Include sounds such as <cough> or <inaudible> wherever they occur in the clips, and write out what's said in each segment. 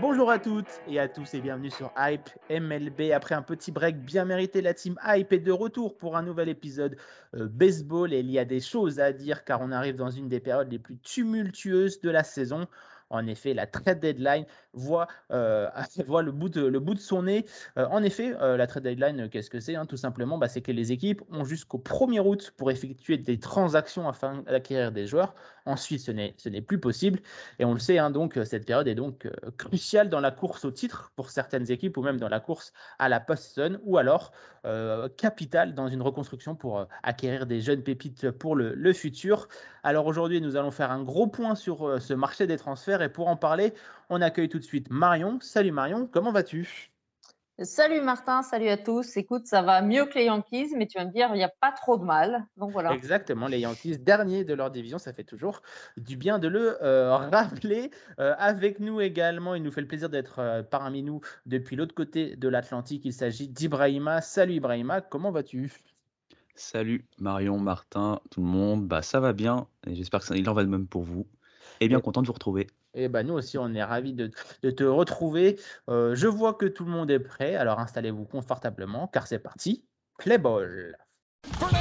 Bonjour à toutes et à tous et bienvenue sur Hype MLB. Après un petit break bien mérité, la team Hype est de retour pour un nouvel épisode euh, baseball et il y a des choses à dire car on arrive dans une des périodes les plus tumultueuses de la saison. En effet, la trade deadline voit, euh, <laughs> le, bout de, son nez. Euh, en effet, euh, la trade deadline, qu'est-ce que c'est hein Tout simplement, bah, c'est que les équipes ont jusqu'au 1er août pour effectuer des transactions afin d'acquérir des joueurs. Ensuite, ce n'est plus possible. Et on le sait, hein, donc cette période est donc cruciale dans la course au titre pour certaines équipes ou même dans la course à la post-season ou alors capitale dans une reconstruction pour acquérir des jeunes pépites pour le futur. Alors aujourd'hui, nous allons faire un gros point sur ce marché des transferts et pour en parler, on accueille tout de suite Marion. Salut Marion, comment vas-tu? Salut Martin, salut à tous. Écoute, ça va mieux que les Yankees, mais tu vas me dire, il n'y a pas trop de mal. Donc voilà. Exactement, les Yankees, derniers de leur division, ça fait toujours du bien de le euh, rappeler. Euh, avec nous également, il nous fait le plaisir d'être euh, parmi nous depuis l'autre côté de l'Atlantique. Il s'agit d'Ibrahima. Salut Ibrahima, comment vas-tu? Salut Marion, Martin, tout le monde. Bah ça va bien et j'espère que il en va de même pour vous. Et bien content de vous retrouver. Et bah nous aussi, on est ravis de, de te retrouver. Euh, je vois que tout le monde est prêt, alors installez-vous confortablement, car c'est parti. Play ball. Fernando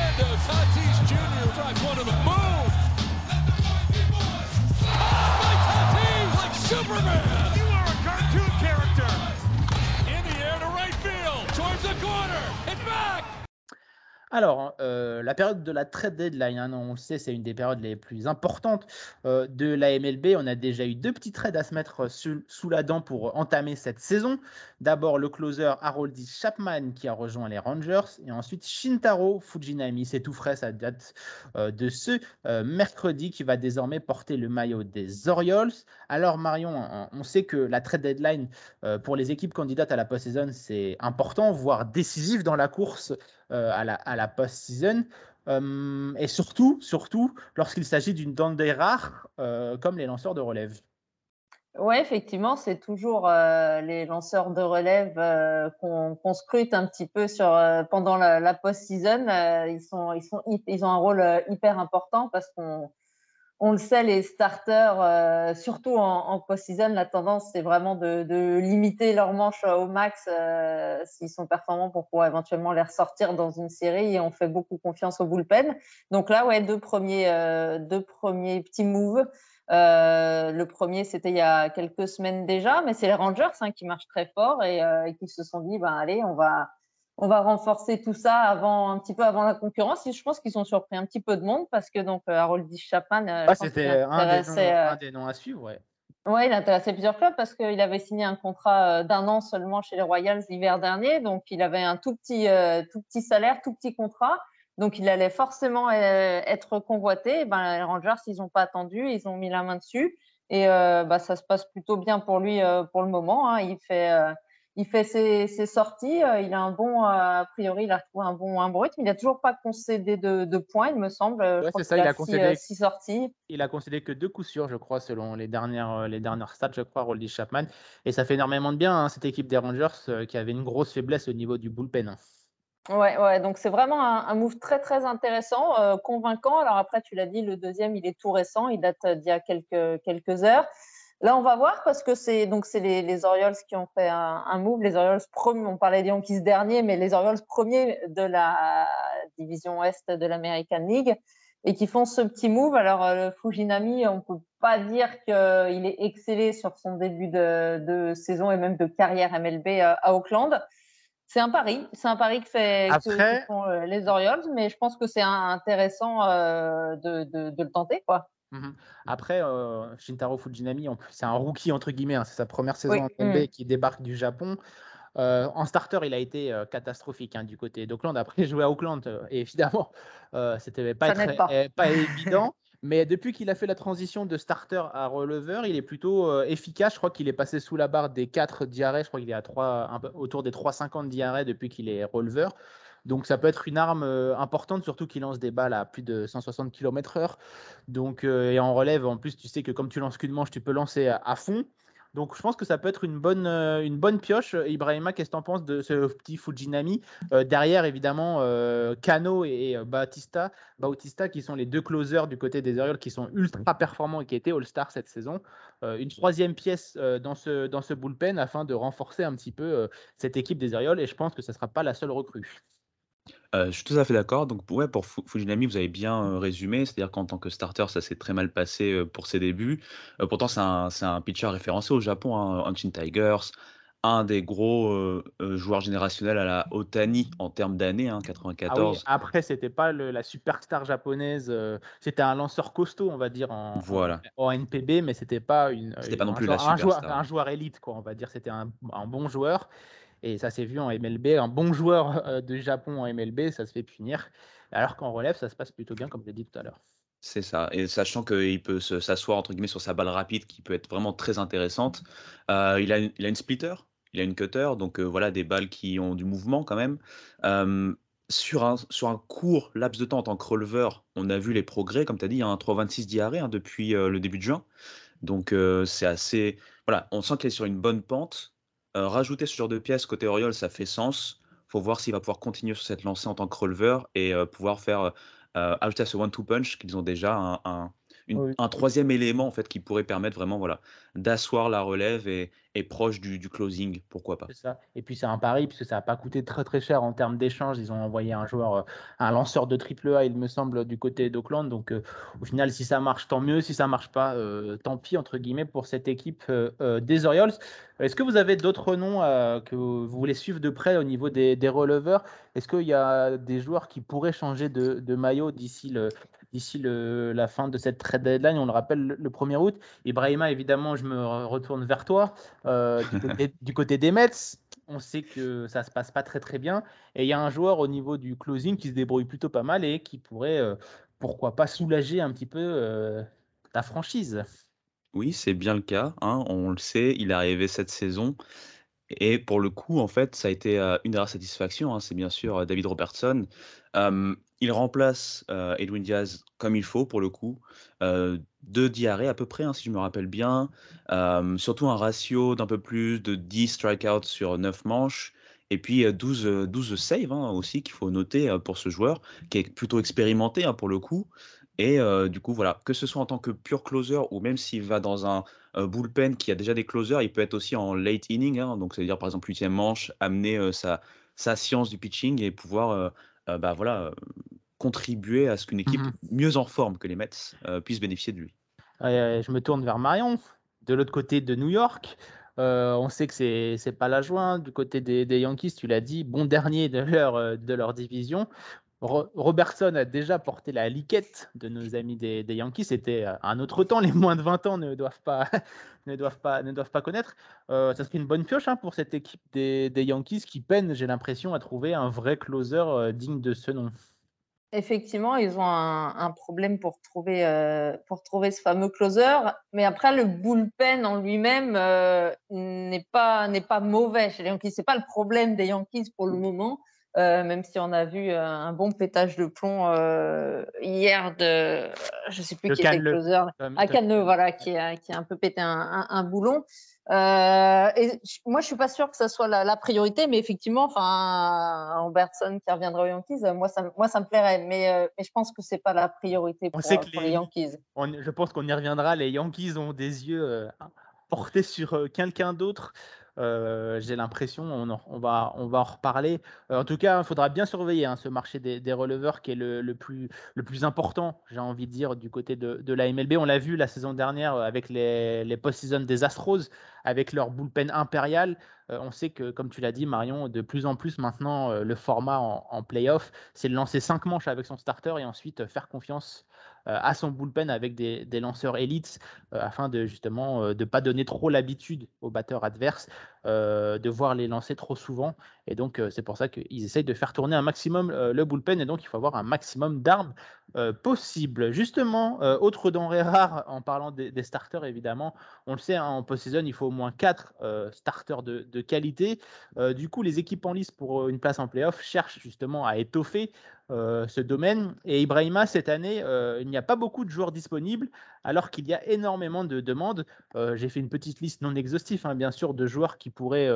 Alors, euh, la période de la trade deadline, hein, on le sait, c'est une des périodes les plus importantes euh, de la MLB. On a déjà eu deux petits trades à se mettre sous, la dent pour entamer cette saison. D'abord, le closer Haroldis Chapman qui a rejoint les Rangers et ensuite Shintaro Fujinami. C'est tout frais, ça date euh, de ce mercredi qui va désormais porter le maillot des Orioles. Alors, Marion, on, sait que la trade deadline pour les équipes candidates à la post-saison, c'est important, voire décisif dans la course à la, à la post-season. Euh, et surtout, surtout lorsqu'il s'agit d'une donnée rare euh, comme les lanceurs de relève. Oui, effectivement, c'est toujours euh, les lanceurs de relève euh, qu'on scrute un petit peu sur euh, pendant la, la post-season. Euh, ils sont, ils sont, ils ont un rôle euh, hyper important parce qu'on on le sait, les starters, euh, surtout en, en post-season, la tendance c'est vraiment de, de limiter leurs manches au max euh, s'ils sont performants pour pouvoir éventuellement les ressortir dans une série. Et on fait beaucoup confiance au bullpen. Donc là, ouais, deux premiers, euh, deux premiers petits moves. Euh, le premier, c'était il y a quelques semaines déjà, mais c'est les Rangers hein, qui marchent très fort et, euh, et qui se sont dit, ben allez, on va, on va renforcer tout ça avant un petit peu avant la concurrence. Et je pense qu'ils ont surpris un petit peu de monde parce que donc euh, Harold Chapman, euh, Ah, C'était un, des noms- intéressait, euh, un des noms à suivre. Ouais. Ouais, il intéressait plusieurs clubs parce qu'il avait signé un contrat d'un an seulement chez les Royals l'hiver dernier, donc il avait un tout petit, euh, tout petit salaire, tout petit contrat, donc il allait forcément être convoité. Et ben, les Rangers, ils n'ont pas attendu, ils ont mis la main dessus et euh, bah, ça se passe plutôt bien pour lui euh, pour le moment. hein. Il fait, euh, il fait ses, ses sorties, euh, il a un bon, euh, a priori, il a retrouvé un bon un bon rythme. Il n'a toujours pas concédé de, de points, il me semble. Je Ouais, crois ça, il a six, concédé- euh, six sorties. Il a concédé que deux coups sûrs, je crois, selon les dernières, les dernières stats, je crois, Roldy Chapman. Et ça fait énormément de bien, hein, cette équipe des Rangers qui avait une grosse faiblesse au niveau du bullpen. hein. Ouais, ouais, donc c'est vraiment un, un move très très intéressant, euh, convaincant. Alors après, tu l'as dit, le deuxième, il est tout récent, il date d'il y a quelques quelques heures. Là, on va voir parce que c'est donc c'est les, les Orioles qui ont fait un, un move. Les Orioles premiers, on parlait des Yankees derniers, mais les Orioles premiers de la division Ouest de l'American League et qui font ce petit move. Alors euh, le Fujinami, on peut pas dire qu'il est excellé sur son début de, de saison et même de carrière MLB euh, à Auckland. C'est un pari, c'est un pari que, fait, que- Après- que font euh, les Orioles, mais je pense que c'est intéressant euh, de, de, de le tenter, quoi. Mhm. Après, euh, Shintaro Fujinami, c'est un rookie, entre guillemets, hein, c'est sa première saison Oui, en MLB mm. qui débarque du Japon. Euh, en starter, il a été euh, catastrophique hein, du côté d'Auckland. Après, <laughs> jouer à Auckland, et évidemment, c'était pas, très- pas. euh, pas évident. <laughs> Mais depuis qu'il a fait la transition de starter à releveur, il est plutôt efficace. Je crois qu'il est passé sous la barre des 4 diarrhées. Je crois qu'il est à 3, autour des 3,50 diarrhées depuis qu'il est releveur. Donc ça peut être une arme importante, surtout qu'il lance des balles à plus de 160 km/h. Donc, et en relève, en plus, tu sais que comme tu lances qu'une manche, tu peux lancer à fond. Donc je pense que ça peut être une bonne, euh, une bonne pioche. Ibrahima, qu'est-ce que tu en penses de ce petit Fujinami? Euh, Derrière, évidemment, euh, Kano et Bautista, Bautista, qui sont les deux closers du côté des Orioles, qui sont ultra performants et qui étaient All-Star cette saison. une troisième pièce dans, ce, dans ce bullpen afin de renforcer un petit peu cette équipe des Orioles. Et je pense que ce ne sera pas la seule recrue. Euh, je suis tout à fait d'accord. Donc, ouais, pour Fujinami, vous avez bien euh, résumé. C'est-à-dire qu'en tant que starter, ça s'est très mal passé euh, pour ses débuts. pourtant, c'est un, c'est un pitcher référencé au Japon, hein, Hanshin Tigers, un des gros joueurs générationnels à la Otani en termes d'années, hein, 94. Ah après, c'était pas la superstar japonaise. c'était un lanceur costaud, on va dire, en, Voilà. en, NPB, mais c'était pas une. C'était pas non plus la un joueur, un joueur élite, quoi, on va dire. C'était un, un bon joueur. Et ça s'est vu en MLB. Un bon joueur euh, de Japon en MLB, ça se fait punir. Alors qu'en relève, ça se passe plutôt bien, comme je l'ai dit tout à l'heure. C'est ça. Et sachant qu'il peut s'asseoir entre guillemets sur sa balle rapide, qui peut être vraiment très intéressante. Euh, il, a il, a une, splitter, il a une cutter, donc euh, voilà des balles qui ont du mouvement quand même. sur, un, sur un court laps de temps en tant que releveur, on a vu les progrès, comme tu as dit, il y a un 3,26 diarrhée hein, depuis le début de juin. Donc c'est assez. Voilà, on sent qu'il est sur une bonne pente. Euh, rajouter ce genre de pièces côté Oriole, ça fait sens. Faut voir s'il va pouvoir continuer sur cette lancée en tant que releveur et euh, pouvoir faire euh, ajouter à ce one-two punch qu'ils ont déjà un troisième élément en fait qui pourrait permettre vraiment voilà d'asseoir la relève et, proche du, closing, pourquoi pas. Ça. Et puis c'est un pari puisque ça n'a pas coûté très très cher en termes d'échange. Ils ont envoyé un joueur, euh, un lanceur de triple A, il me semble, du côté d'Auckland. Donc euh, au final, si ça marche, tant mieux. Si ça marche pas, euh, tant pis entre guillemets pour cette équipe des Orioles. Est-ce que vous avez d'autres noms que vous voulez suivre de près au niveau des, des releveurs? Est-ce qu'il y a des joueurs qui pourraient changer de, de maillot d'ici le, d'ici la fin de cette trade deadline. On le rappelle le 1er août. Ibrahima, évidemment, je me retourne vers toi. Euh, <laughs> du, côté, des Mets, on sait que ça se passe pas très très bien. Et il y a un joueur au niveau du closing qui se débrouille plutôt pas mal et qui pourrait, euh, pourquoi pas, soulager un petit peu euh, ta franchise. Oui, c'est bien le cas. Hein. on le sait, il est arrivé cette saison. Et pour le coup, en fait, ça a été une des rares satisfactions. Hein. c'est bien sûr David Robertson. Il remplace Edwin Diaz comme il faut, pour le coup. deux diarrhées à peu près, hein, si je me rappelle bien. surtout un ratio d'un peu plus de 10 strikeouts sur 9 manches. Et puis 12, 12 saves hein, aussi qu'il faut noter pour ce joueur, qui est plutôt expérimenté pour le coup. Et du coup, voilà, que ce soit en tant que pur closer ou même s'il va dans un bullpen qui a déjà des closers, il peut être aussi en late inning, hein, donc c'est-à-dire par exemple huitième manche, amener sa, sa science du pitching et pouvoir bah, voilà, contribuer à ce qu'une équipe mmh mieux en forme que les Mets puisse bénéficier de lui. je me tourne vers Marion, de l'autre côté de New York. on sait que c'est n'est pas la joie du côté des, des Yankees, tu l'as dit, bon dernier de leur, de leur division. Robertson a déjà porté la liquette de nos amis des, Yankees. C'était euh, un autre temps. <laughs> Les moins de 20 ans ne doivent pas, <laughs> ne doivent pas, ne doivent pas connaître. Euh, ça serait une bonne pioche hein, pour cette équipe des, Yankees qui peine, j'ai l'impression, à trouver un vrai closer euh, digne de ce nom. Effectivement, ils ont un, problème pour trouver, pour trouver ce fameux closer. Mais après, le bullpen en lui-même n'est pas, pas mauvais chez les Yankees. Ce n'est pas le problème des Yankees pour le moment. Euh, même si on a vu euh, un bon pétage de plomb euh, hier de, je sais plus qui était le closer, à Cannes, voilà, qui a, qui a un peu pété un, un, boulon. et moi, je suis pas sûre que ça soit la, priorité, mais effectivement, enfin, Robertson qui reviendra aux Yankees, moi, ça, moi, ça me plairait, mais, mais je pense que c'est pas la priorité pour, les, Yankees. je pense qu'on y reviendra. Les Yankees ont des yeux portés sur quelqu'un d'autre. Euh, j'ai l'impression, on, va, on va en reparler. Euh, en tout cas, il faudra bien surveiller hein, ce marché des, releveurs qui est le, plus, important, j'ai envie de dire, du côté de, la MLB. On l'a vu la saison dernière avec les, post-season des Astros, avec leur bullpen impérial. Euh, on sait que, comme tu l'as dit, Marion, de plus en plus maintenant, le format en, en playoff, c'est de lancer cinq manches avec son starter et ensuite faire confiance euh, à son bullpen avec des, lanceurs élites euh, afin de justement euh, de ne pas donner trop l'habitude aux batteurs adverses de voir les lancer trop souvent. Et donc, c'est pour ça qu'ils essayent de faire tourner un maximum le bullpen. Et donc, il faut avoir un maximum d'armes euh, possible. Justement, euh, autre denrée rare, en parlant des, starters, évidemment, on le sait, hein, en post-season, il faut au moins 4 euh, starters de, qualité. du coup, les équipes en lice pour une place en playoff cherchent justement à étoffer ce domaine. Et Ibrahima, cette année, il n'y a pas beaucoup de joueurs disponibles, alors qu'il y a énormément de demandes. J'ai fait une petite liste non exhaustive, hein, bien sûr, de joueurs qui pourraient,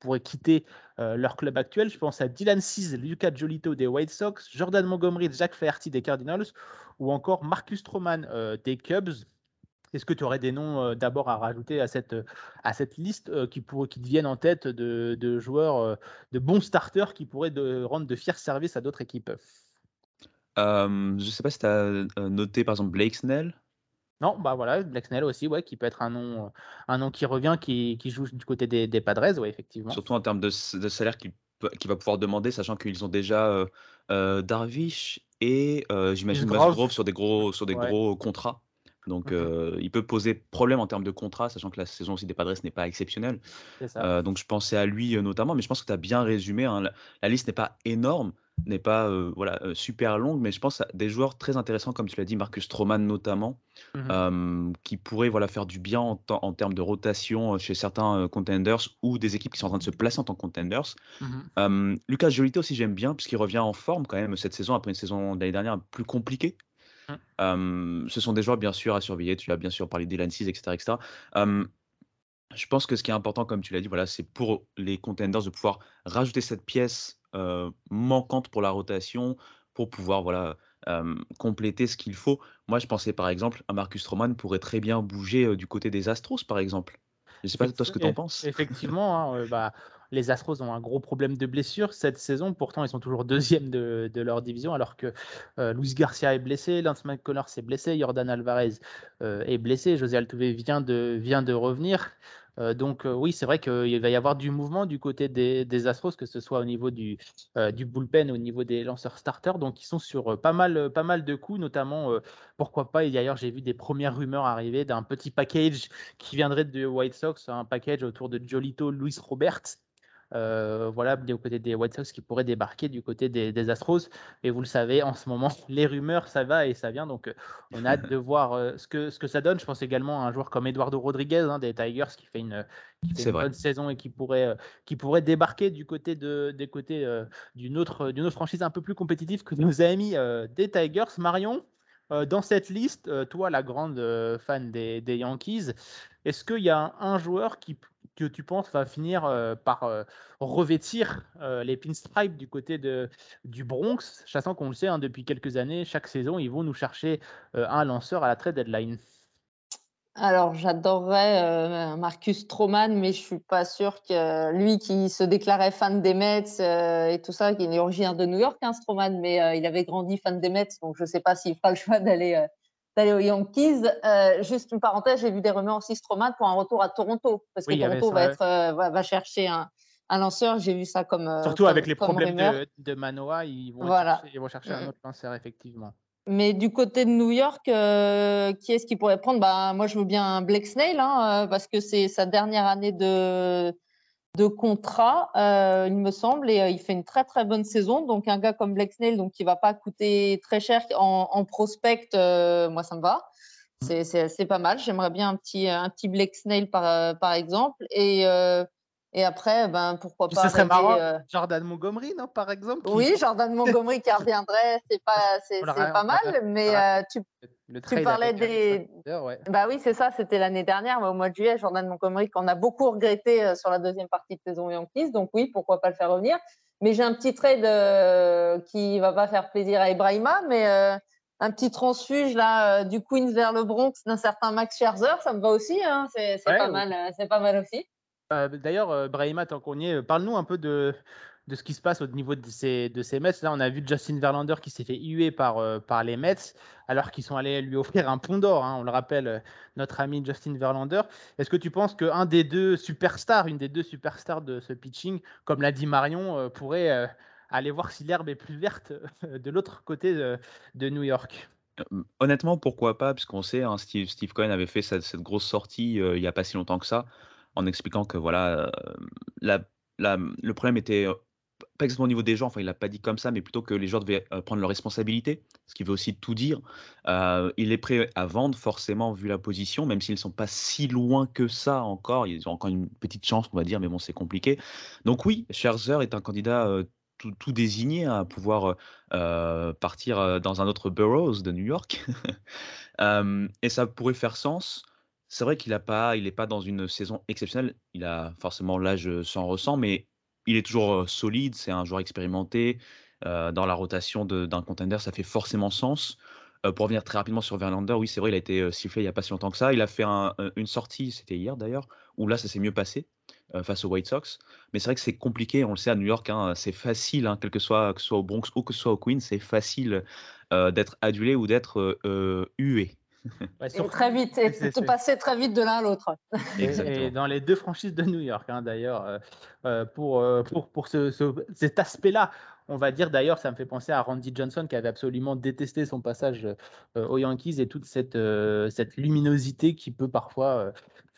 pourraient quitter leur club actuel. Je pense à Dylan Cease, Lucas Jolito des White Sox, Jordan Montgomery, Jack Flaherty des Cardinals, ou encore Marcus Stroman euh, des Cubs. Est-ce que tu aurais des noms euh, d'abord à rajouter à cette, à liste euh, qui, pour, qui en tête de, joueurs, de bons starters qui pourraient rendre de fiers services à d'autres équipes? Je ne sais pas si tu as noté par exemple Blake Snell. Non, bah voilà, Blake Snell aussi, ouais, qui peut être un nom, un nom qui revient, qui, qui joue du côté des, des Padres, ouais, effectivement. Surtout en termes de, de salaire qu'il va pouvoir demander, sachant qu'ils ont déjà Darvish et j'imagine Musgrove sur des gros, sur des gros contrats. Donc, mmh il peut poser problème en termes de contrat, sachant que la saison aussi des Padres n'est pas exceptionnelle. donc, je pensais à lui notamment, mais je pense que tu as bien résumé. Hein, la, liste n'est pas énorme, n'est pas voilà, super longue, mais je pense à des joueurs très intéressants, comme tu l'as dit, Marcus Stroman notamment, mmh qui pourraient voilà, faire du bien en, en termes de rotation chez certains contenders ou des équipes qui sont en train de se placer en tant que contenders. Mmh Lucas Jolito aussi, j'aime bien, puisqu'il revient en forme quand même cette saison, après une saison l'année dernière plus compliquée. Mmh. ce sont des joueurs bien sûr à surveiller. Tu as bien sûr parlé d'Elan 6, etc. etc. je pense que ce qui est important, comme tu l'as dit, voilà, c'est pour les contenders de pouvoir rajouter cette pièce manquante pour la rotation pour pouvoir voilà, compléter ce qu'il faut. Moi, je pensais par exemple à Marcus Stroman pourrait très bien bouger du côté des Astros, par exemple. Je ne sais pas toi ce que tu en penses? Effectivement, hein, bah, les Astros ont un gros problème de blessure cette saison. Pourtant, ils sont toujours deuxième de, leur division, alors que Luis Garcia est blessé, Lance McCullers est blessé, Jordan Alvarez est blessé, José Altuve vient de, vient de revenir. Euh, donc euh, oui, c'est vrai qu'il va y avoir du mouvement du côté des, Astros, que ce soit au niveau du, euh, du bullpen, au niveau des lanceurs starters. Donc ils sont sur pas mal, pas mal de coups, notamment, pourquoi pas, et d'ailleurs j'ai vu des premières rumeurs arriver d'un petit package qui viendrait de White Sox, un package autour de Jolito, Luis Roberts euh, voilà, du côté des White Sox qui pourraient débarquer du côté des, Astros. Et vous le savez, en ce moment, <laughs> les rumeurs, ça va et ça vient. Donc, euh, on a hâte de <laughs> voir euh, ce, que, ce que ça donne. Je pense également à un joueur comme Eduardo Rodriguez hein, des Tigers qui fait une, bonne saison et qui pourrait, qui pourrait débarquer du côté de, des côtés d'une autre, d'une autre franchise un peu plus compétitive que nos amis des Tigers. Marion, dans cette liste, toi, la grande fan des, des Yankees, est-ce qu'il y a un joueur qui, que tu penses va finir par revêtir les pinstripes du côté de, du Bronx, sachant qu'on le sait, hein, depuis quelques années, chaque saison, ils vont nous chercher un lanceur à la trade deadline. Alors, j'adorerais Marcus Stroman, mais je suis pas sûr que lui qui se déclarait fan des Mets et tout ça, qui est originaire de New York, hein, Stroman, mais il avait grandi fan des Mets, donc je sais pas s'il fera le choix d'aller d'aller aux Yankees. Euh, juste une parenthèse, j'ai vu des rumeurs aussi Stroman pour un retour à Toronto, parce que Toronto va, être, euh, va, chercher un, un lanceur. J'ai vu ça comme. Euh, Surtout avec les problèmes de, de, Manoa, ils vont, chercher, ils vont chercher un autre lanceur, effectivement. Mais du côté de New York, qui est-ce qui pourrait prendre? Bah, Moi, je veux bien Blake Snail, hein, parce que c'est sa dernière année de, de contrat, euh, il me semble, et euh, il fait une très très bonne saison. Donc un gars comme Blake Snell, donc qui va pas coûter très cher en, prospect, euh, moi ça me va. C'est pas mal. J'aimerais bien un petit un petit Blake Snell par par exemple. Et et après, ben pourquoi pas. Ce serait marrant, Jordan Montgomery, non, par exemple. Oui, Jordan Montgomery qui reviendrait, c'est pas <laughs> c'est pas mal, mais tu tu parlais des. Bah oui, c'est ça, c'était l'année dernière, au mois de juillet, Jordan Montgomery, qu'on a beaucoup regretté euh, sur la deuxième partie de saison Yankees. Donc oui, pourquoi pas le faire revenir. Mais j'ai un petit trade euh, qui va pas faire plaisir à Ibrahima, mais euh, un petit transfuge là du Queens vers le Bronx d'un certain Max Scherzer, ça me va aussi. Hein, c'est pas mal, c'est pas mal aussi. D'ailleurs, Ibrahima, tant qu'on y est, parle-nous un peu de de ce qui se passe au niveau de ces, de ces Mets. Là, on a vu Justin Verlander qui s'est fait huer par, euh, par les Mets, alors qu'ils sont allés lui offrir un pont d'or. Hein. on le rappelle, euh, notre ami Justin Verlander. Est-ce que tu penses qu'un des deux superstars, une des deux superstars de ce pitching, comme l'a dit Marion, euh, pourrait aller voir si l'herbe est plus verte de l'autre côté de, New York? Honnêtement, pourquoi pas Puisqu'on sait, hein, Steve, Steve Cohen avait fait cette, grosse sortie il n'y a pas si longtemps que ça, en expliquant que voilà, la, le problème était pas exactement au niveau des gens, enfin il l'a pas dit comme ça, mais plutôt que les joueurs devaient prendre leurs responsabilités, ce qui veut aussi tout dire. il est prêt à vendre forcément vu la position, même s'ils ne sont pas si loin que ça encore. Ils ont encore une petite chance, on va dire, mais bon, c'est compliqué. Donc oui, Scherzer est un candidat tout, désigné à pouvoir partir dans un autre boroughs de New York. <laughs> et ça pourrait faire sens. C'est vrai qu'il n'est pas, pas dans une saison exceptionnelle. Il a forcément l'âge s'en ressent, mais il est toujours solide. C'est un joueur expérimenté. dans la rotation d'un contender, ça fait forcément sens. pour revenir très rapidement sur Verlander, oui, c'est vrai, il a été sifflé il n'y a pas si longtemps que ça. Il a fait une sortie, c'était hier d'ailleurs, où là, ça s'est mieux passé. Face aux White Sox. Mais c'est vrai que c'est compliqué, on le sait à New York, hein, c'est facile, hein, quel que soit, soit au Bronx ou que ce soit au Queens, c'est facile d'être adulé ou d'être hué. <laughs> Ouais, très vite, et <laughs> de passer très vite de l'un à l'autre. Et, dans les deux franchises de New York, hein, d'ailleurs, pour, pour, pour ce, cet aspect-là, on va dire d'ailleurs, ça me fait penser à Randy Johnson qui avait absolument détesté son passage aux Yankees et toute cette, cette luminosité qui peut parfois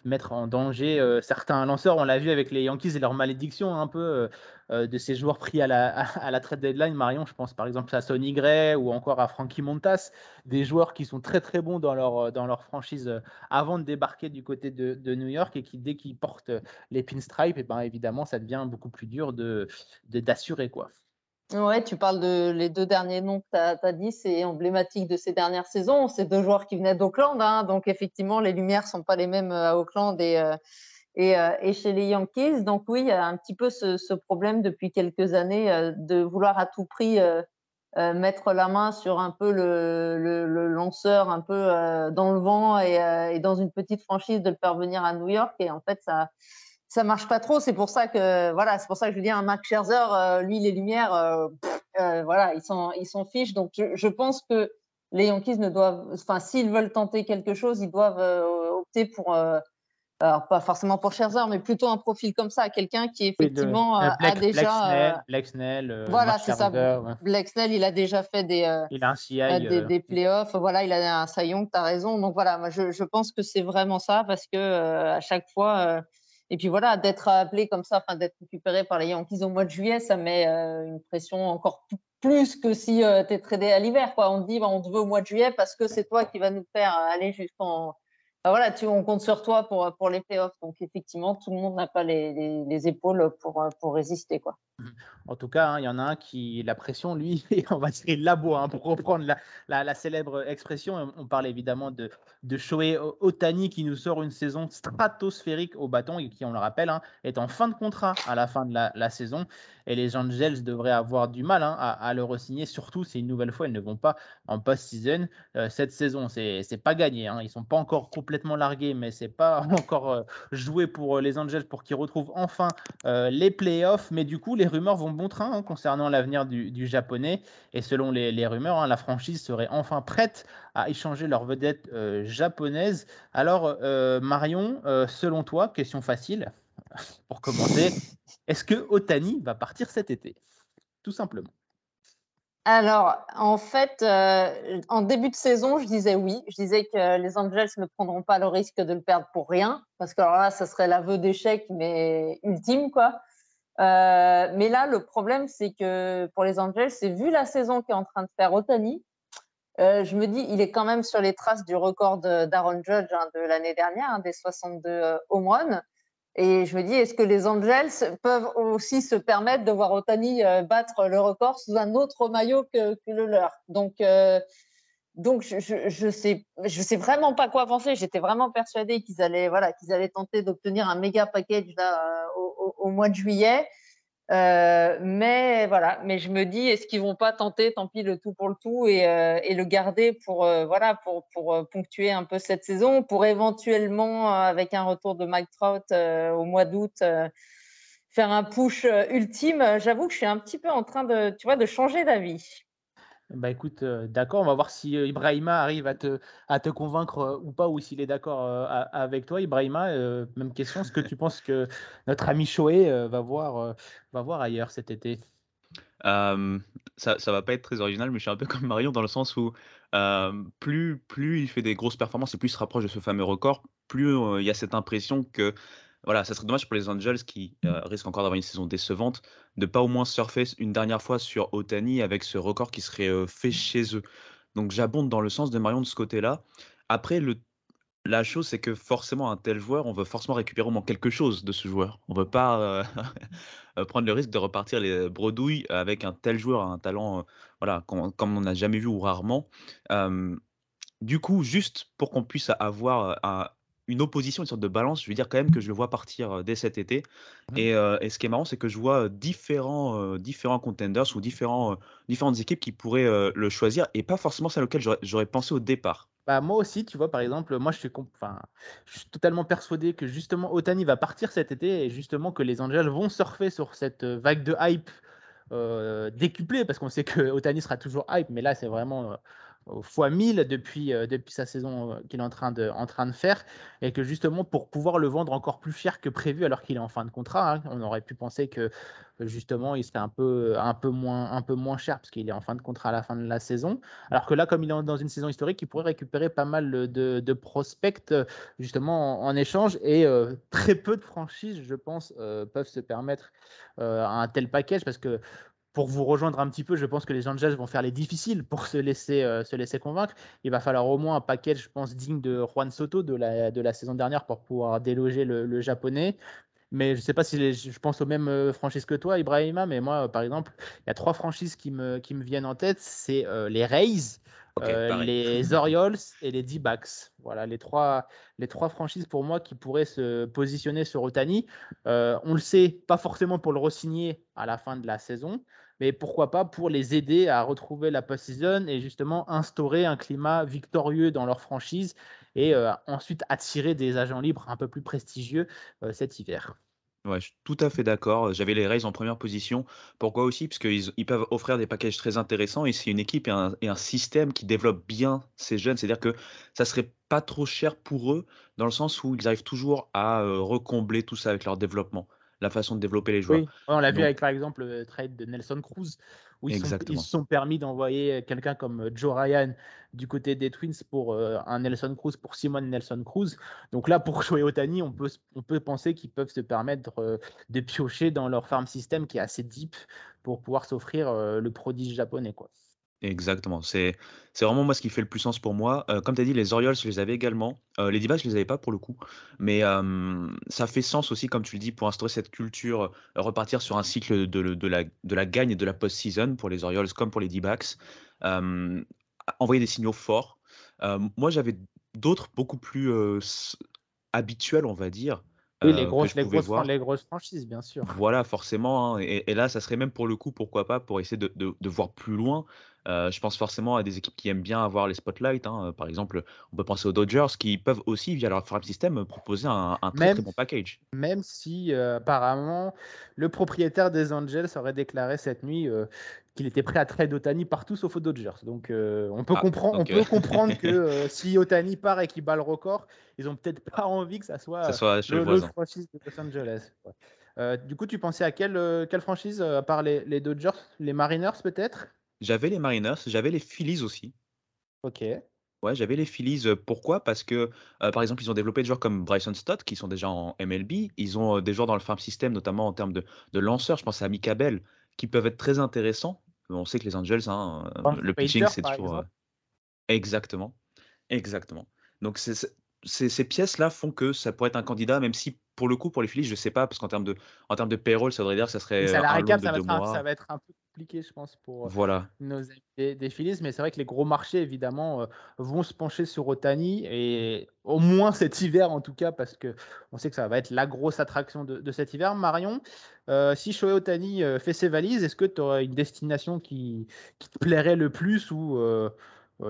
mettre en danger euh, certains lanceurs. On l'a vu avec les Yankees et leur malédiction un peu euh, euh, de ces joueurs pris à la, à, trade deadline. Marion, je pense par exemple à Sonny Gray ou encore à Frankie Montas, des joueurs qui sont très très bons dans leur, franchise avant de débarquer du côté de, de New York et qui dès qu'ils portent les pinstripes, et eh ben évidemment ça devient beaucoup plus dur de d'assurer quoi. Ouais, tu parles de les deux derniers noms que tu as, dit, c'est emblématique de ces dernières saisons. C'est deux joueurs qui venaient d'Auckland, hein, donc effectivement, les lumières sont pas les mêmes euh, à Auckland et, euh, euh, et, chez les Yankees. Donc oui, il y a un petit peu ce, problème depuis quelques années de vouloir à tout prix mettre la main sur un peu le, le, lanceur, un peu dans le vent et, et, dans une petite franchise de le faire venir à New York. Et en fait, ça ça marche pas trop. C'est pour ça que voilà, c'est pour ça que je dire un Max Scherzer, euh, lui les lumières, euh, euh, voilà, ils sont ils s'en fichent. Donc je, pense que les Yankees ne doivent, enfin s'ils veulent tenter quelque chose, ils doivent opter pour alors pas forcément pour Scherzer, mais plutôt un profil comme ça, quelqu'un qui effectivement a déjà. Black Snell, voilà, c'est ça. Black Snell, il a déjà fait des. il a un des, des, playoffs, voilà, il a un saillon, tu as raison. Donc voilà, moi je, je pense que c'est vraiment ça parce que à chaque fois et puis voilà, d'être appelé comme ça, enfin d'être récupéré par les Yankees au mois de juillet, ça met euh, une pression encore plus que si euh, tu es tradé à l'hiver. On te dit, bah, on te veut au mois de juillet parce que c'est toi qui vas nous faire aller jusqu'en voilà, tu, on compte sur toi pour, pour les playoffs. Donc, effectivement, tout le monde n'a pas les, les, épaules pour, pour résister. Quoi. En tout cas, hein, il y en a un qui, la pression, lui, <laughs> on va dire, il la hein, pour reprendre la, célèbre expression. On parle évidemment de, de Otani qui nous sort une saison stratosphérique au bâton et qui, on le rappelle, hein, est en fin de contrat à la fin de la, saison. Et les Angels devraient avoir du mal à, le re-signer, surtout si une nouvelle fois, ils ne vont pas en post-season. Euh, cette saison, c'est pas gagné. Ils ne sont pas encore complètement largués, mais c'est pas <laughs> encore euh, joué pour euh, les Angels pour qu'ils retrouvent enfin les playoffs. Mais du coup, les rumeurs vont bon train hein, concernant l'avenir du, japonais. Et selon les, rumeurs, hein, la franchise serait enfin prête à échanger leur vedette japonaise. Alors, Marion, selon toi, question facile <laughs> pour commencer, est-ce que Otani va partir cet été? Tout simplement. Alors, en fait, euh, en début de saison, je disais oui. Je disais que les Angels ne prendront pas le risque de le perdre pour rien, parce que alors là, ça serait l'aveu d'échec, mais ultime, quoi. Euh, mais là, le problème, c'est que pour les Angels, c'est vu la saison qu'est en train de faire Otani, euh, je me dis, il est quand même sur les traces du record d'Aaron Judge hein, de l'année dernière, hein, des 62 home runs. Et je me dis, est-ce que les Angels peuvent aussi se permettre de voir Otani euh, battre le record sous un autre maillot que, le leur? Euh, donc je, je, sais, je sais vraiment pas quoi penser. J'étais vraiment persuadée qu'ils allaient, voilà, qu'ils allaient tenter d'obtenir un méga package là, euh, au, mois de juillet. Euh, mais voilà, mais je me dis, est-ce qu'ils vont pas tenter, tant pis, le tout pour le tout et, euh, et le garder pour euh, voilà pour, pour ponctuer un peu cette saison, pour éventuellement avec un retour de Mike Trout au mois d'août faire un push ultime? J'avoue que je suis un petit peu en train de tu vois de changer d'avis. Bah écoute, d'accord, on va voir si Ibrahima arrive à te, à te convaincre ou pas, ou s'il est d'accord avec toi. Ibrahima, même question, est-ce que tu penses que notre ami Choé va, voir, va voir ailleurs cet été? Ça, ça va pas être très original, mais je suis un peu <laughs> comme Marion dans le sens où plus, plus il fait des grosses performances et plus il se rapproche de ce fameux record, plus il y a cette impression que voilà, ça serait dommage pour les Angels qui risquent encore d'avoir une saison décevante de pas au moins surfer une dernière fois sur Otani avec ce record qui serait fait chez eux. Donc j'abonde dans le sens de Marion de ce côté-là. Après, le la chose, c'est que forcément, un tel joueur, on veut forcément récupérer au moins quelque chose de ce joueur. On ne veut pas euh, <laughs> euh, prendre le risque de repartir les bredouilles avec un tel joueur, un talent, euh, voilà, comme, on n'a jamais vu ou rarement. du coup, juste pour qu'on puisse avoir une opposition, une sorte de balance, je veux dire quand même que je le vois partir dès cet été. Mmh. Et, ce qui est marrant, c'est que je vois différents, différents contenders ou différents, différentes équipes qui pourraient le choisir et pas forcément celle auquel j'aurais pensé au départ. Bah, moi aussi, tu vois, par exemple, moi je suis, enfin, je suis totalement persuadé que justement Otani va partir cet été et justement que les Angels vont surfer sur cette euh, vague de hype euh, décuplée parce qu'on sait que <laughs> Otani sera toujours hype, mais là c'est vraiment euh, fois 1000 depuis, euh, depuis sa saison euh, qu'il est en train, de, en train de faire, et que justement pour pouvoir le vendre encore plus cher que prévu alors qu'il est en fin de contrat, hein, on aurait pu penser que justement il serait un peu, un peu, moins, un peu moins cher parce qu'il est en fin de contrat à la fin de la saison, alors que là comme il est dans une saison historique, il pourrait récupérer pas mal de, de prospects justement en, échange, et euh, très peu de franchises, je pense, peuvent se permettre un tel package parce que pour vous rejoindre un petit peu, je pense que les Angels vont faire les difficiles pour se laisser, euh, se laisser convaincre. Il va falloir au moins un package, je pense, digne de Juan Soto de la, de la saison dernière pour pouvoir déloger le, japonais. Mais je ne sais pas si je pense aux mêmes euh, franchises que toi, Ibrahima, mais moi, euh, par exemple, il y a trois franchises qui me, qui me viennent en tête. C'est les Rays, les <laughs> Orioles et les D-Backs. Voilà, les trois, les trois franchises pour moi qui pourraient se positionner sur Otani. on le sait, pas forcément pour le re-signer à la fin de la saison, mais pourquoi pas pour les aider à retrouver la post-season et justement instaurer un climat victorieux dans leur franchise et euh, ensuite attirer des agents libres un peu plus prestigieux euh, cet hiver. Je suis tout à fait d'accord. J'avais les Rays en première position. Pourquoi aussi? Parce qu'ils ils peuvent offrir des packages très intéressants et c'est une équipe et un, système qui développe bien ces jeunes. C'est-à-dire que ça serait pas trop cher pour eux dans le sens où ils arrivent toujours à recombler tout ça avec leur développement la façon de développer les joueurs. on l'a vu avec par exemple le trade de Nelson Cruz, où ils, se sont permis d'envoyer quelqu'un comme euh, Joe Ryan du côté des Twins pour euh, un Nelson Cruz, pour Simon Nelson Cruz. Donc là, pour Shohei Otani, on peut, on peut penser qu'ils peuvent se permettre euh, de piocher dans leur farm system qui est assez deep pour pouvoir s'offrir le prodige japonais. Quoi. Exactement. C'est c'est vraiment moi ce qui fait le plus sens pour moi. Euh, comme tu as dit, les Orioles, je les avais également. Euh, les Divas, je les avais pas pour le coup. Mais ça fait sens aussi, comme tu le dis, pour instaurer cette culture, euh, repartir sur un cycle de, de la, de la gagne et de la post-season pour les Orioles comme pour les D-backs. envoyer des signaux forts. moi, j'avais d'autres beaucoup plus habituels, on va dire. Oui, les grosses, les, grosses, franchises, bien sûr. Voilà, forcément. Hein, et, là, ça serait même pour le coup, pourquoi pas, pour essayer de, de voir plus loin. Euh, je pense forcément à des équipes qui aiment bien avoir les spotlights. Hein. Par exemple, on peut penser aux Dodgers qui peuvent aussi, via leur farm system, proposer un, très, très bon package. Même si euh, apparemment le propriétaire des Angels aurait déclaré cette nuit euh, qu'il était prêt à trade Otani partout sauf aux Dodgers. Donc on peut, ah, comprendre, on peut comprendre que <laughs> si Otani part et qu'il bat le record, ils ont peut-être pas envie que ça soit, ça soit le, franchise de Los Angeles. du coup, tu pensais à quelle, quelle franchise, à part les, les Dodgers, les Mariners peut-être? J'avais les Mariners, j'avais les Phillies aussi. Ok. Ouais, j'avais les Phillies. pourquoi? Parce que, par exemple, ils ont développé des joueurs comme Bryson Stott qui sont déjà en MLB. Ils ont des joueurs dans le farm system, notamment en termes de, de lanceurs. Je pense à Mika Bell, qui peuvent être très intéressants. On sait que les Angels, hein, le pitching, c'est toujours. Exactement. Exactement. Donc, ces pièces-là font que ça pourrait être un candidat, même si pour le coup, pour les Phillies, je ne sais pas, parce qu'en termes de, en termes de payroll, ça voudrait dire que ça serait. Ça, un ça, ça va être un peu je pense, pour euh, voilà. nos des, des Phillies. Mais c'est vrai que les gros marchés, évidemment, euh, vont se pencher sur Otani, et au moins cet hiver, en tout cas, parce que on sait que ça va être la grosse attraction de, cet hiver. Marion, euh, si Shohei Otani fait ses valises, est-ce que tu aurais une destination qui, qui, te plairait le plus ou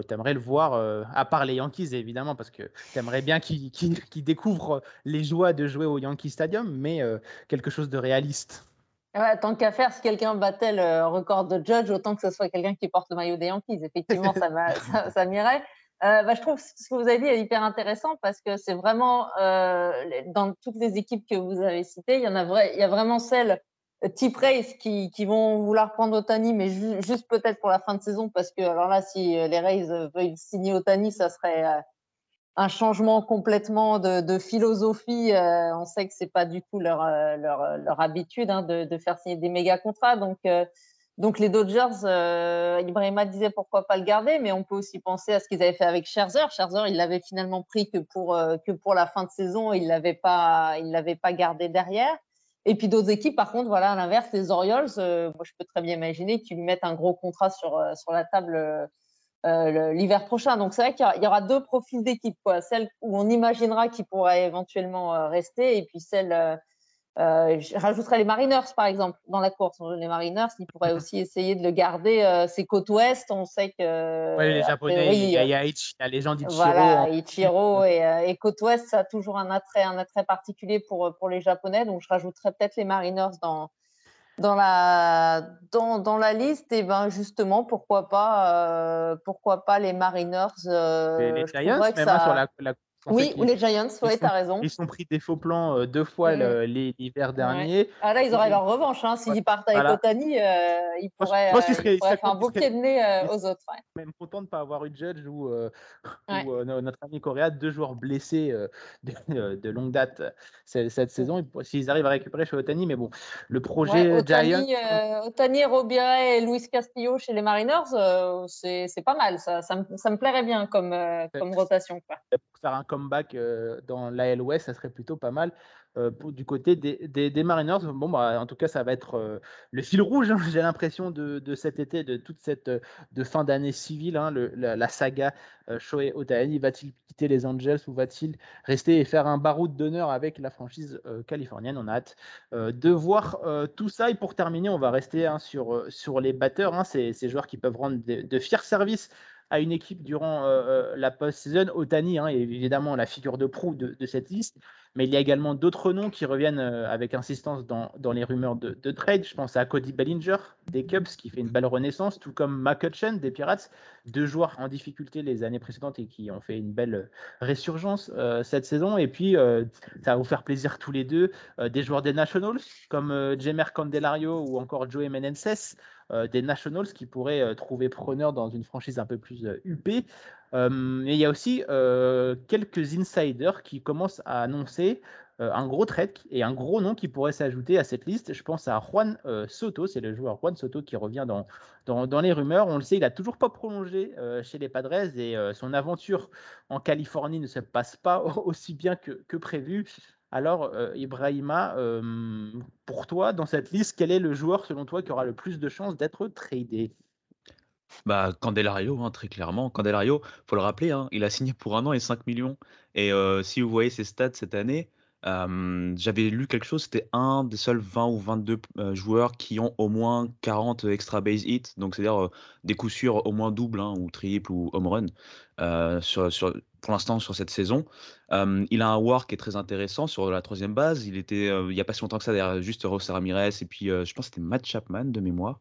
tu aimerais le voir, à part les Yankees évidemment, parce que tu aimerais bien qu'il découvre les joies de jouer au Yankee Stadium, mais quelque chose de réaliste? Tant qu'à faire, si quelqu'un battait le record de Judge, autant que ce soit quelqu'un qui porte le maillot des Yankees. Effectivement, ça, <laughs> ça, m'irait. Euh, bah, je trouve ce que vous avez dit est hyper intéressant parce que c'est vraiment euh, dans toutes les équipes que vous avez citées, il y en a vrai, il y a vraiment celles euh, type race qui, qui vont vouloir prendre Otani, mais juste peut-être pour la fin de saison parce que alors là, si les Rays veulent signer Otani, ça serait un changement complètement de, philosophie. on sait que c'est pas du tout leur, leur, leur habitude hein, de, de, faire signer des méga contrats. Donc, donc les Dodgers, euh, Ibrahima disait pourquoi pas le garder, mais on peut aussi penser à ce qu'ils avaient fait avec Scherzer. Scherzer, il l'avait finalement pris que pour, euh, que pour la fin de saison, il l'avait pas, il l'avait pas gardé derrière. Et puis d'autres équipes, par contre, voilà, à l'inverse, les Orioles, euh, moi je peux très bien imaginer qu'ils mettent un gros contrat sur, euh, sur la table l'hiver prochain. Donc c'est vrai qu'il y, aura deux profils d'équipe, quoi. Celle où on imaginera qu'il pourrait éventuellement rester, et puis celle euh, je rajouterais les Mariners, par exemple, dans la course. Les Mariners, ils pourraient <laughs> aussi essayer de le garder. Euh, c'est côte ouest, on sait que. Oui, les Japonais, il, y a, il, y a, les gens d'Ichiro. Voilà, Ichiro <laughs> et, euh, et, côte ouest, ça a toujours un attrait, un attrait particulier pour, pour les Japonais. Donc, je rajouterais peut-être les Mariners dans, dans, la, dans, dans la liste. Et ben justement, pourquoi pas, pourquoi pas les Mariners Les, Giants, même ça... Hein, sur la, la oui, ou les Giants, oui, tu as raison. Ils sont pris des faux plans euh, deux fois mm. l'hiver dernier. Ah là, ils auraient leur revanche. Hein. S'ils partent avec Otani, euh, ils pourraient, euh, faire un bouquet de nez aux autres. Suis même content de ne pas avoir eu Judge ou, notre ami Correa, deux joueurs blessés <laughs> de, longue date cette, saison. S'ils arrivent à récupérer chez Otani, mais bon, le projet Otani, Giants. Otani, et Luis Castillo chez les Mariners, c'est pas mal. Ça, ça, me, plairait bien comme, comme rotation. Quoi. Pour faire un comeback euh, dans l'AL West, ça serait plutôt pas mal. Euh, du côté des, Mariners, bon, bah, en tout cas, ça va être euh, le fil rouge, hein, <laughs> j'ai l'impression, de, cet été, de toute cette de fin d'année civile, hein, la, saga Shohei Otani. Va-t-il quitter les Angels ou va-t-il rester et faire un baroud d'honneur avec la franchise californienne? On a hâte de voir tout ça. Et pour terminer, on va rester hein, sur, sur les batteurs, ces, ces, joueurs qui peuvent rendre de, de fiers services à une équipe durant euh, euh, la post-saison. Otani hein, est évidemment la figure de proue de, cette liste, mais il y a également d'autres noms qui reviennent euh, avec insistance dans, les rumeurs de, trade. Je pense à Cody Bellinger des Cubs qui fait une belle renaissance, tout comme McCutcheon des Pirates, deux joueurs en difficulté les années précédentes et qui ont fait une belle résurgence cette saison. Et puis, ça va vous faire plaisir tous les deux, des joueurs des Nationals comme Jemer Candelario ou encore Joey Menenses. Euh, des Nationals qui pourraient euh, trouver preneur dans une franchise un peu plus UP. Euh, il y a aussi quelques insiders qui commencent à annoncer un gros trade et un gros nom qui pourrait s'ajouter à cette liste. Je pense à Juan Soto, c'est le joueur Juan Soto qui revient dans, dans, les rumeurs. On le sait, il n'a toujours pas prolongé chez les Padres et son aventure en Californie ne se passe pas <laughs> aussi bien que, que prévu. Alors, Ibrahima, pour toi, dans cette liste, quel est le joueur, selon toi, qui aura le plus de chances d'être tradé? Bah, Candelario, hein, très clairement. Candelario, faut le rappeler, hein, il a signé pour un an et 5 millions. Et euh, si vous voyez ses stats cette année, j'avais lu quelque chose, c'était un des seuls 20 ou 22 joueurs qui ont au moins 40 extra base hits, donc c'est-à-dire des coups sûrs au moins double hein, ou triple ou home run pour l'instant sur cette saison. il a un war qui est très intéressant sur la troisième base. Il était n'y a pas si longtemps que ça juste Ross Ramirez et puis je pense que c'était Matt Chapman de mémoire.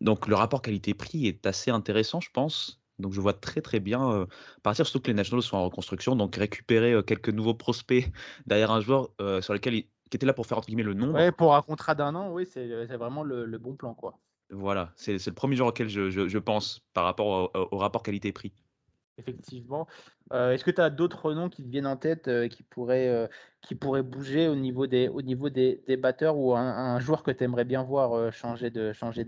donc le rapport qualité-prix est assez intéressant, je pense. Donc je vois très très bien partir, surtout que les Nationals sont en reconstruction, donc récupérer quelques nouveaux prospects <laughs> derrière un joueur sur lequel il, qui était là pour faire entre guillemets le nom. Ouais, pour un contrat d'un an, oui, c'est vraiment le, bon plan quoi. Voilà, c'est le premier joueur auquel je, je, pense par rapport au, rapport qualité-prix. Effectivement. Est-ce que tu as d'autres noms qui te viennent en tête qui, pourraient, qui pourraient bouger au niveau des, au niveau des, des batteurs ou un, un joueur que tu aimerais bien voir changer d'air changer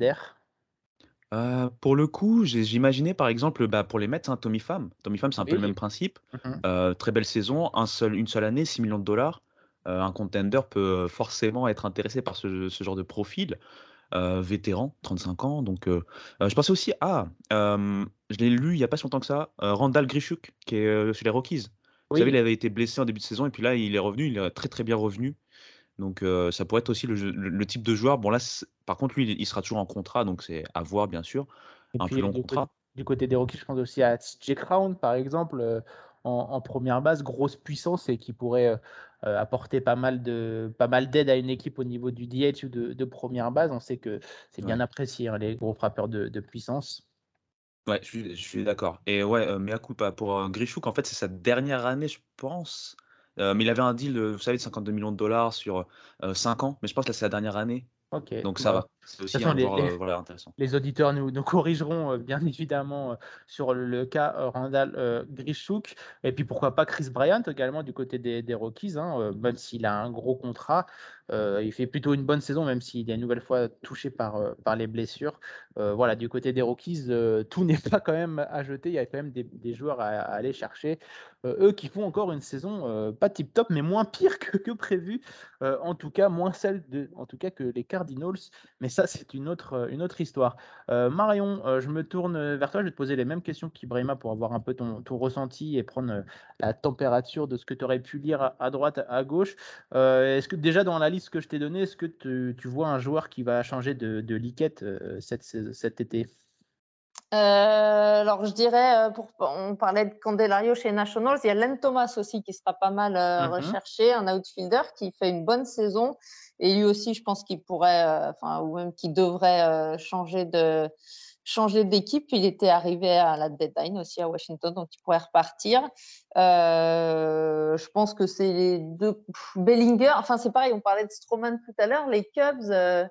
pour le coup, j'imaginais par exemple, bah, pour les Mets, hein, Tommy Pham. Tommy Pham, c'est un peu le même principe. Mmh très belle saison, un seul une seule année, 6 millions de dollars. Un contender peut, forcément être intéressé par ce genre de profil. vétéran, 35 ans, donc je pensais aussi ah, je l'ai lu il y a pas si longtemps que ça, Randall Grishuk qui est, chez les Rockies. Vous savez, il avait été blessé en début de saison et puis là, il est revenu, il est très, très bien revenu. Donc ça pourrait être aussi le, type de joueur. Bon là, par contre, lui, il sera toujours en contrat, donc c'est à voir bien sûr. un plus long contrat. du côté des Rockies, je pense aussi à TJ Crown, par exemple, en, première base, grosse puissance et qui pourrait apporter pas mal de pas mal d'aide à une équipe au niveau du DH ou de, première base. On sait que c'est bien apprécié hein, les gros frappeurs de, puissance. Ouais, je suis, d'accord. Et ouais, mais à coup pour Grishuk, en fait, c'est sa dernière année, je pense. Euh, mais il avait un deal, vous savez, de 52 millions de dollars sur 5 ans. Mais je pense que c'est la dernière année. Ok. Donc ça va. C'est aussi un les, joueur intéressant. Les auditeurs nous, nous corrigeront bien <laughs> évidemment sur le, cas Randall Grishuk. Et puis pourquoi pas Chris Bryant également du côté des, des Rockies, hein, même s'il a un gros contrat. Euh, il fait plutôt une bonne saison, même s'il est une nouvelle fois touché par, euh, par les blessures. Euh, voilà, du côté des Rockies, tout n'est pas quand même à jeter. Il y a quand même des, joueurs à, aller chercher. eux qui font encore une saison pas tip top, mais moins pire que, que prévu. en tout cas, moins celle de, en tout cas que les Cardinals. Mais ça, c'est une autre, autre histoire. Marion, je me tourne vers toi. Je vais te poser les mêmes questions qu'Ibrahima pour avoir un peu ton, ressenti et prendre la température de ce que tu aurais pu lire à, droite, à gauche. Est-ce que déjà dans la ce que je t'ai donné, est-ce que tu, vois un joueur qui va changer de, liquette euh, cet été? Euh, alors, je dirais, euh, pour, on parlait de Candelario chez Nationals, il y a Len Thomas aussi qui sera pas mal mm-hmm. recherché, un outfielder qui fait une bonne saison. Et lui aussi, je pense qu'il pourrait, enfin, ou même qu'il devrait changer de, changer d'équipe. Il était arrivé à la deadline aussi à Washington, donc il pourrait repartir. Euh, je pense que c'est les deux. Bellinger, enfin c'est pareil, on parlait de Stroman tout à l'heure. Les Cubs, euh,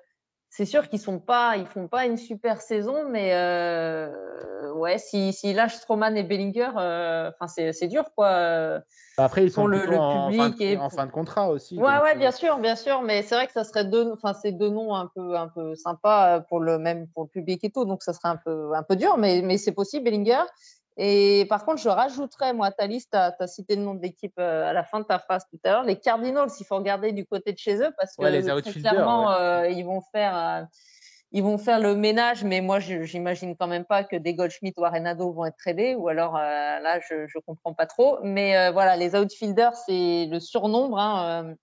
c'est sûr qu'ils sont pas, ils font pas une super saison, mais euh, ouais, si, si lâchent Stroman et Bellinger, euh, c'est dur quoi. Après ils sont le, le en, fin de, et en fin de contrat aussi. Ouais ouais, bien sûr, bien sûr, mais c'est vrai que ça serait deux, enfin c'est deux noms un peu un peu sympas pour le même pour le public et tout, donc ça serait un peu un peu dur, mais mais c'est possible Bellinger. Et par contre, je rajouterais, moi, ta liste, tu as, cité le nom de l'équipe euh, à la fin de ta phrase tout à l'heure, les Cardinals, il faut regarder du côté de chez eux parce que clairement, euh, ils, vont faire, euh, ils vont faire le ménage, mais moi, j'imagine quand même pas que des Goldschmidt ou Arenado vont être tradés, ou alors là, je ne comprends pas trop. Mais voilà, les outfielders, c'est le surnombre. Hein,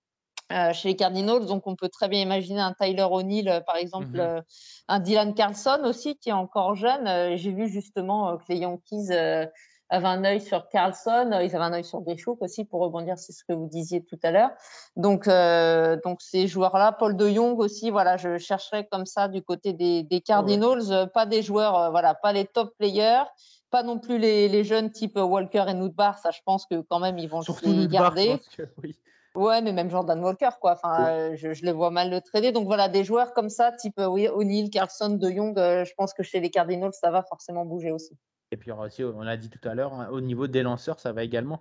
chez les Cardinals. Donc, on peut très bien imaginer un Tyler O'Neill, euh, par exemple, mhm. euh, un Dylan Carlson aussi, qui est encore jeune. J'ai vu justement que les Yankees avaient un œil sur Carlson, ils avaient un œil sur Deschouk aussi, pour rebondir sur ce que vous disiez tout à l'heure. Donc, donc ces joueurs-là, Paul de Jong aussi, voilà, je chercherais comme ça du côté des, Cardinals, pas des joueurs, voilà, pas les top players pas non plus les, jeunes type Walker et Nutbar, ça je pense que quand même ils vont Surtout les garder. oui. Ouais, mais même Jordan Walker, quoi. Enfin, euh, je, je, les vois mal le trader. Donc voilà, des joueurs comme ça, type euh, oui, O'Neill, Carlson, De Jong, euh, je pense que chez les Cardinals, ça va forcément bouger aussi. Et puis aussi, on l'a dit tout à l'heure, hein, au niveau des lanceurs, ça va également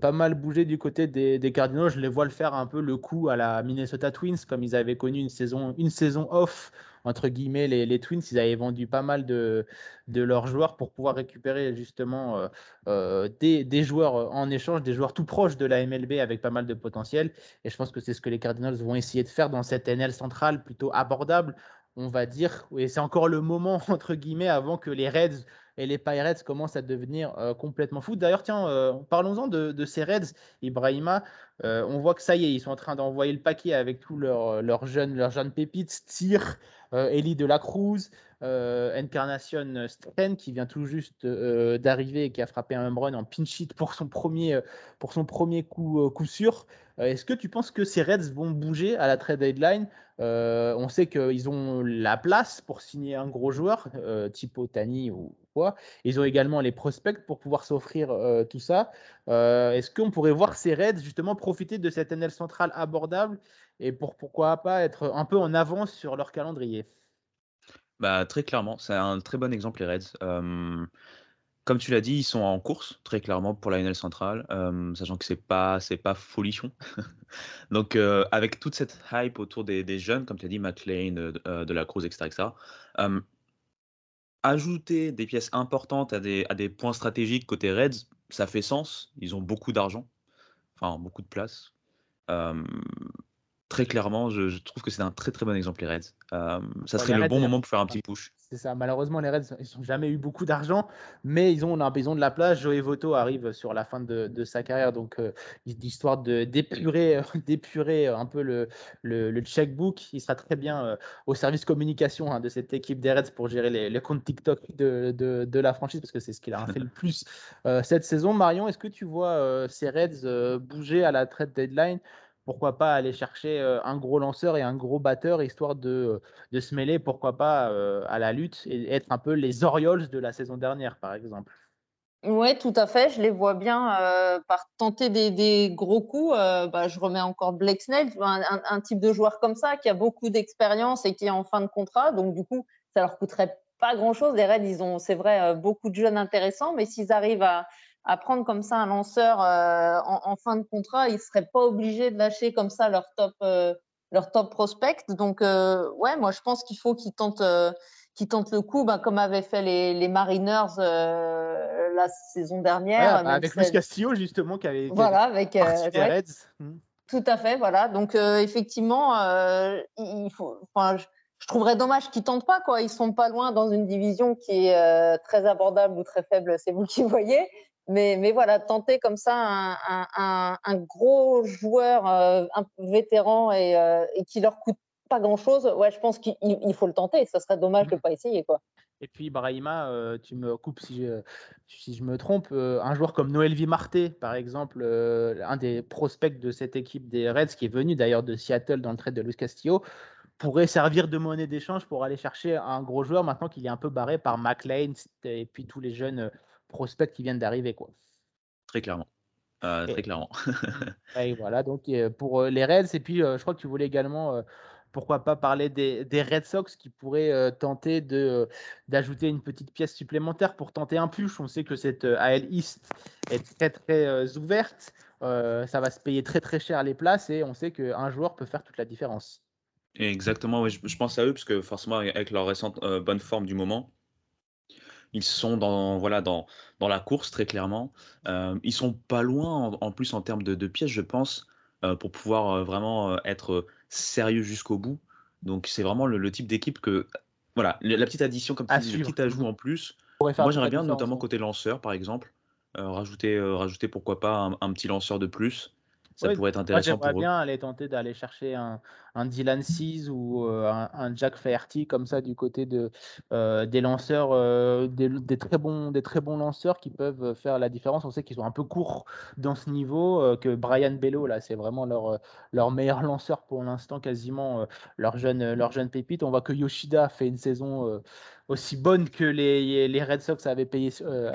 pas mal bouger du côté des, des, Cardinals. Je les vois le faire un peu le coup à la Minnesota Twins, comme ils avaient connu une saison, une saison off entre guillemets, les, Twins, ils avaient vendu pas mal de, leurs joueurs pour pouvoir récupérer justement euh, euh, des, joueurs en échange, des joueurs tout proches de la MLB avec pas mal de potentiel. Et je pense que c'est ce que les Cardinals vont essayer de faire dans cette NL centrale plutôt abordable, on va dire. Et c'est encore le moment, <laughs> entre guillemets, avant que les Reds et les Pirates commencent à devenir euh, complètement fous. D'ailleurs, tiens, parlons-en de, ces Reds, Ibrahima. on voit que ça y est, ils sont en train d'envoyer le paquet avec tous leurs, jeunes, leurs jeunes pépites, euh, Ellie de la Cruz, euh, Encarnacion Sten qui vient tout juste euh, d'arriver et qui a frappé un home run en pinch hit pour son premier, pour son premier coup, coup sûr. Est-ce que tu penses que ces Reds vont bouger à la trade deadline? On sait qu'ils ont la place pour signer un gros joueur, type Otani ou quoi. Ils ont également les prospects pour pouvoir s'offrir tout ça. Est-ce qu'on pourrait voir ces Reds justement profiter de cette NL centrale abordable et pour pourquoi pas être un peu en avance sur leur calendrier? Bah, très clairement, c'est un très bon exemple, les Reds. comme tu l'as dit, ils sont en course, très clairement, pour la NL centrale, sachant que c'est pas, pas folichon. <laughs> Donc, avec toute cette hype autour des, jeunes, comme tu as dit, McLean, de, la Cruz, etc., etc. ajouter des pièces importantes à des, à des points stratégiques côté Reds, ça fait sens. Ils ont beaucoup d'argent, enfin beaucoup de place très clairement, je, trouve que c'est un très très bon exemple les Reds. Euh, ça serait le bon moment pour faire un petit push. C'est ça. Malheureusement, les Reds, ils n'ont jamais eu beaucoup d'argent, mais ils ont, besoin de la place. Joey Voto arrive sur la fin de, sa carrière, donc euh, histoire de d'épurer, <laughs> d'épurer un peu le, le, checkbook. Il sera très bien euh, au service communication hein, de cette équipe des Reds pour gérer les, comptes TikTok de, de, la franchise, parce que c'est ce qu'il a fait le plus cette saison. Marion, est-ce que tu vois ces Reds bouger à la trade deadline? Pourquoi pas aller chercher euh, un gros lanceur et un gros batteur, histoire de, de se mêler, pourquoi pas, euh, à la lutte et être un peu les Orioles de la saison dernière, par exemple. Oui, tout à fait. Je les vois bien euh, par tenter des, gros coups. Bah, je remets encore Blake Snell, un, type de joueur comme ça qui a beaucoup d'expérience et qui est en fin de contrat. Donc, du coup, ça leur coûterait pas grand-chose. Les Reds, ils ont, c'est vrai, beaucoup de jeunes intéressants, mais s'ils arrivent à, prendre comme ça un lanceur en, fin de contrat, ils ne seraient pas obligés de lâcher comme ça leur top, leur top prospect. Donc, ouais, moi, je pense qu'il faut qu'ils tentent qui tentent le coup, ben, comme avaient fait les, les Mariners euh, la saison dernière. Bah, avec Luis Castillo, justement, qui avait voilà, avec, euh, Reds. Hmm. Tout à fait, voilà. Donc, euh, effectivement, il faut, je, je, trouverais dommage qu'ils tentent pas. Quoi. Ils sont pas loin dans une division qui est très abordable ou très faible, c'est vous qui voyez. Mais, mais voilà, tenter comme ça un, un, un gros joueur, un vétéran et, et qui leur coûte pas grand-chose, ouais, je pense qu'il faut le tenter. Ça serait dommage de ne mmh. pas essayer. Quoi. Et puis, Brahima, euh, tu me coupes si je, si je me trompe, euh, un joueur comme Noël Vimarté, par exemple, euh, un des prospects de cette équipe des Reds, qui est venu d'ailleurs de Seattle dans le trade de Luis Castillo, pourrait servir de monnaie d'échange pour aller chercher un gros joueur maintenant qu'il est un peu barré par McLean et puis tous les jeunes prospects qui viennent d'arriver. quoi. Très clairement. très clairement. <laughs> et voilà, donc pour les Reds, et puis je crois que tu voulais également pourquoi pas parler des, Red Sox qui pourraient euh, tenter de, euh, d'ajouter une petite pièce supplémentaire pour tenter un push. On sait que cette euh, AL East est très très ouverte. ça va se payer très très cher les places et on sait qu'un joueur peut faire toute la différence. Exactement, je, pense à eux parce que forcément avec leur récente bonne forme du moment, ils sont dans, voilà, dans, dans la course très clairement. ils sont pas loin en, plus en termes de, de pièces, je pense, pour pouvoir vraiment être sérieux jusqu'au bout. Donc c'est vraiment le, type d'équipe que voilà la petite addition comme tu dis, le petit ajout en plus. Moi j'aimerais bien notamment côté lanceur par exemple euh, rajouter euh, rajouter pourquoi pas un, petit lanceur de plus ça pourrait être intéressant moi, j'aimerais bien aller tenter d'aller chercher un, un Dylan Seas ou euh, un, Jack Flaherty comme ça du côté de, euh, des lanceurs, euh, des, très bons, des très bons lanceurs qui peuvent faire la différence. On sait qu'ils sont un peu courts dans ce niveau, que Brian Bello, là, c'est vraiment leur, leur meilleur lanceur pour l'instant, quasiment leur, jeune, leur jeune pépite. On voit que Yoshida fait une saison aussi bonne que les, les Red Sox avaient payé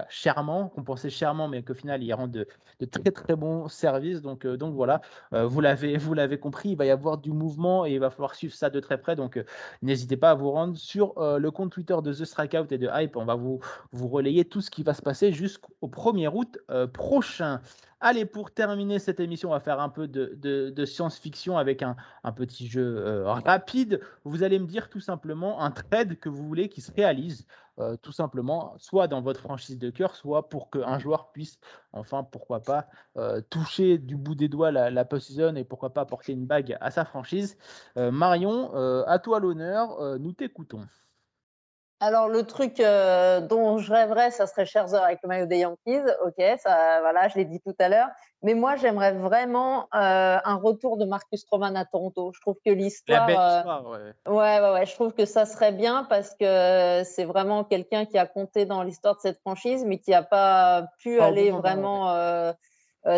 chèrement, qu'on pensait chèrement, mais qu'au final, ils rendent de, de, très très bons services. Donc, donc voilà, vous l'avez vous l'avez compris, il va y avoir du mouvement et il va falloir suivre ça de très près. Donc, n'hésitez pas à vous rendre sur le compte Twitter de The Strikeout et de Hype. On va vous, vous relayer tout ce qui va se passer jusqu'au 1er août prochain. Allez, pour terminer cette émission, on va faire un peu de, science-fiction avec un, petit jeu euh, rapide. Vous allez me dire tout simplement un trade que vous voulez qui se réalise, euh, tout simplement, soit dans votre franchise de cœur, soit pour qu'un joueur puisse, enfin, pourquoi pas, euh, toucher du bout des doigts la, la post-season et pourquoi pas porter une bague à sa franchise. Marion, à toi l'honneur, nous t'écoutons. Alors, le truc euh, dont je rêverais, ça serait Scherzer avec le maillot des Yankees. Ok, ça, voilà, je l'ai dit tout à l'heure. Mais moi, j'aimerais vraiment euh, un retour de Marcus Stroman à Toronto. Je trouve que l'histoire. Euh, ouais. ouais. ouais, Je trouve que ça serait bien parce que c'est vraiment quelqu'un qui a compté dans l'histoire de cette franchise, mais qui n'a pas pu aller vraiment.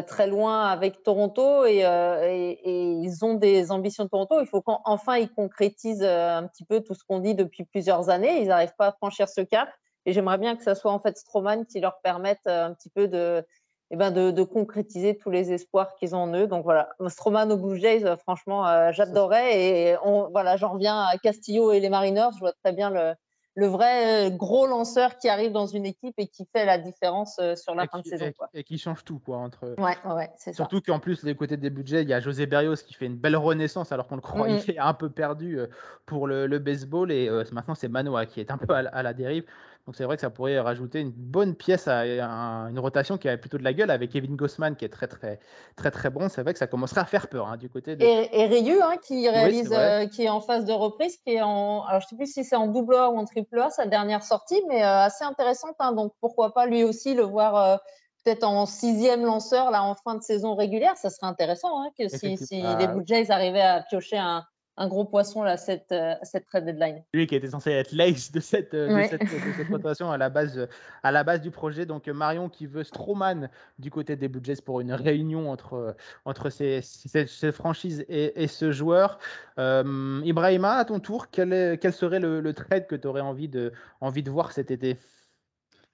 Très loin avec Toronto euh, et, ils ont des ambitions de Toronto. Il faut qu'enfin ils concrétisent euh, un petit peu tout ce qu'on dit depuis plusieurs années. Ils n'arrivent pas à franchir ce cap. Et j'aimerais bien que ce soit en fait Stroman qui leur permette un petit peu de, eh ben de, concrétiser tous les espoirs qu'ils ont en eux. Donc voilà, Stroman au Blue Jays, franchement, j'adorais. Et on, voilà, j'en reviens à Castillo et les Mariners. Je vois très bien le, le vrai euh, gros lanceur qui arrive dans une équipe et qui fait la différence euh, sur la fin de saison. Et, qui change tout, quoi. Entre... Ouais, ouais, c'est Surtout qu'en plus, des côtés des budgets, il y a José Berrios qui fait une belle renaissance alors qu'on le croyait mm. un peu perdu euh, pour le, baseball. Et maintenant, c'est Manoa qui est un peu à la dérive. Donc c'est vrai que ça pourrait rajouter une bonne pièce à, une rotation qui avait plutôt de la gueule avec Kevin Gossman qui est très très très très bon. C'est vrai que ça commencerait à faire peur hein, du côté de. Et, et Ryu hein, qui réalise, euh, qui est en phase de reprise, qui est en, alors je sais plus si c'est en double A ou en triple A sa dernière sortie, mais euh, assez intéressante. Hein. donc pourquoi pas lui aussi le voir. Euh, peut-être en sixième lanceur là en fin de saison régulière, ça serait intéressant que si, si les Blue Jays arrivaient à piocher un, un gros poisson là, cette, euh, cette trade deadline. Lui qui était censé être l'ace de cette, euh, de cette, rotation à la, base, à la base du projet. Donc Marion qui veut Stroman du côté des Blue pour une réunion entre, entre ces, ces, franchises et, et, ce joueur. Euh, Ibrahima, à ton tour, quel, est, quel serait le, le trade que tu aurais envie de, envie de voir cet été?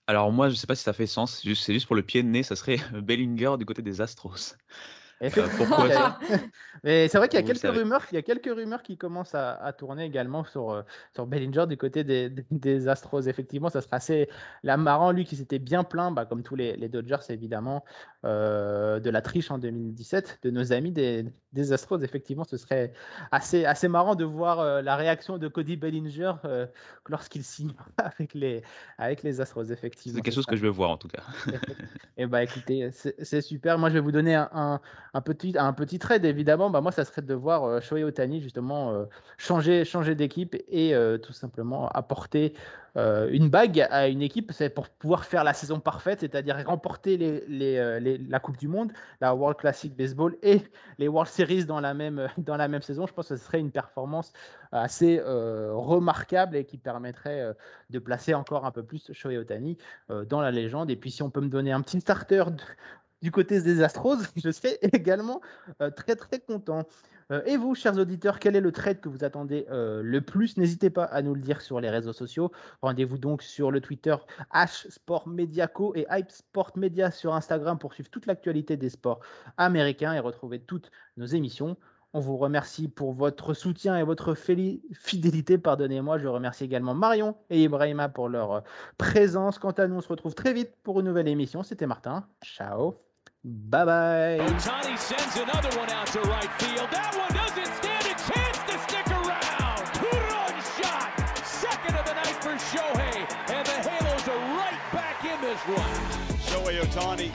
Alors moi, je sais pas si ça fait sens. C'est juste, c'est juste pour le pied de nez, ça serait <laughs> Bellinger du côté des Astros. Euh, <laughs> pourquoi ça <laughs> Mais c'est vrai qu'il y a quelques rumeurs, il y a quelques rumeurs qui commencent à, tourner également sur, euh, sur Bellinger du côté des, des, Astros. Effectivement, ça serait assez la marrant, lui qui s'était bien plaint, bah, comme tous les, les, Dodgers évidemment, euh, de la triche en 2017 de nos amis des, des, Astros. Effectivement, ce serait assez, assez marrant de voir la réaction de Cody Bellinger lorsqu'il signe <laughs> avec les, avec les Astros. Effectivement, c'est quelque chose que je veux voir en tout cas. Et eh bah écoutez, c'est super. Moi, je vais vous donner un un petit, un petit trade, évidemment, bah, moi, ça serait de voir euh, Shohei Otani justement euh, changer, changer d'équipe et euh, tout simplement apporter euh, une bague à une équipe, pour pouvoir faire la saison parfaite, c'est-à-dire remporter la Coupe du Monde, la World Classic Baseball et les World Series dans la même, <laughs> dans la même saison. Je pense que ce serait une performance assez remarquable et qui permettrait de placer encore un peu plus Shohei Otani dans la légende. Et puis si on peut me donner un petit starter du côté des Astros, <laughs> je serais également euh, très très content. Euh, et vous, chers auditeurs, quel est le trade que vous attendez euh, le plus? N'hésitez pas à nous le dire sur les réseaux sociaux. Rendez-vous donc sur le Twitter H et Hype Sport Media sur Instagram pour suivre toute l'actualité des sports américains et retrouver toutes nos émissions. On vous remercie pour votre soutien et votre fidélité. Pardonnez-moi. Je remercie également Marion et Ibrahima pour leur présence. Quant à nous, on se retrouve très vite pour une nouvelle émission. C'était Martin. Ciao. Bye bye. Otani sends another one out to right field. That one doesn't stand a chance to stick around. Two-run shot. Second of the night for Shohei. And the Halos are right back in this one. Shohei Otani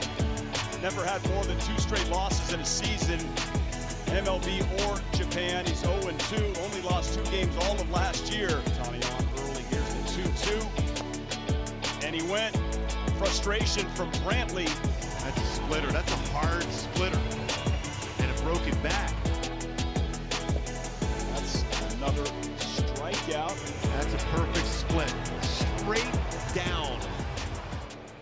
never had more than two straight losses in a season. MLB or Japan. He's 0-2. Only lost two games all of last year. Otani on early. Here's the 2-2. And he went. Frustration from Brantley. That's a splitter. That's a hard splitter. And a broken back. That's another strikeout. That's a perfect split. Straight down.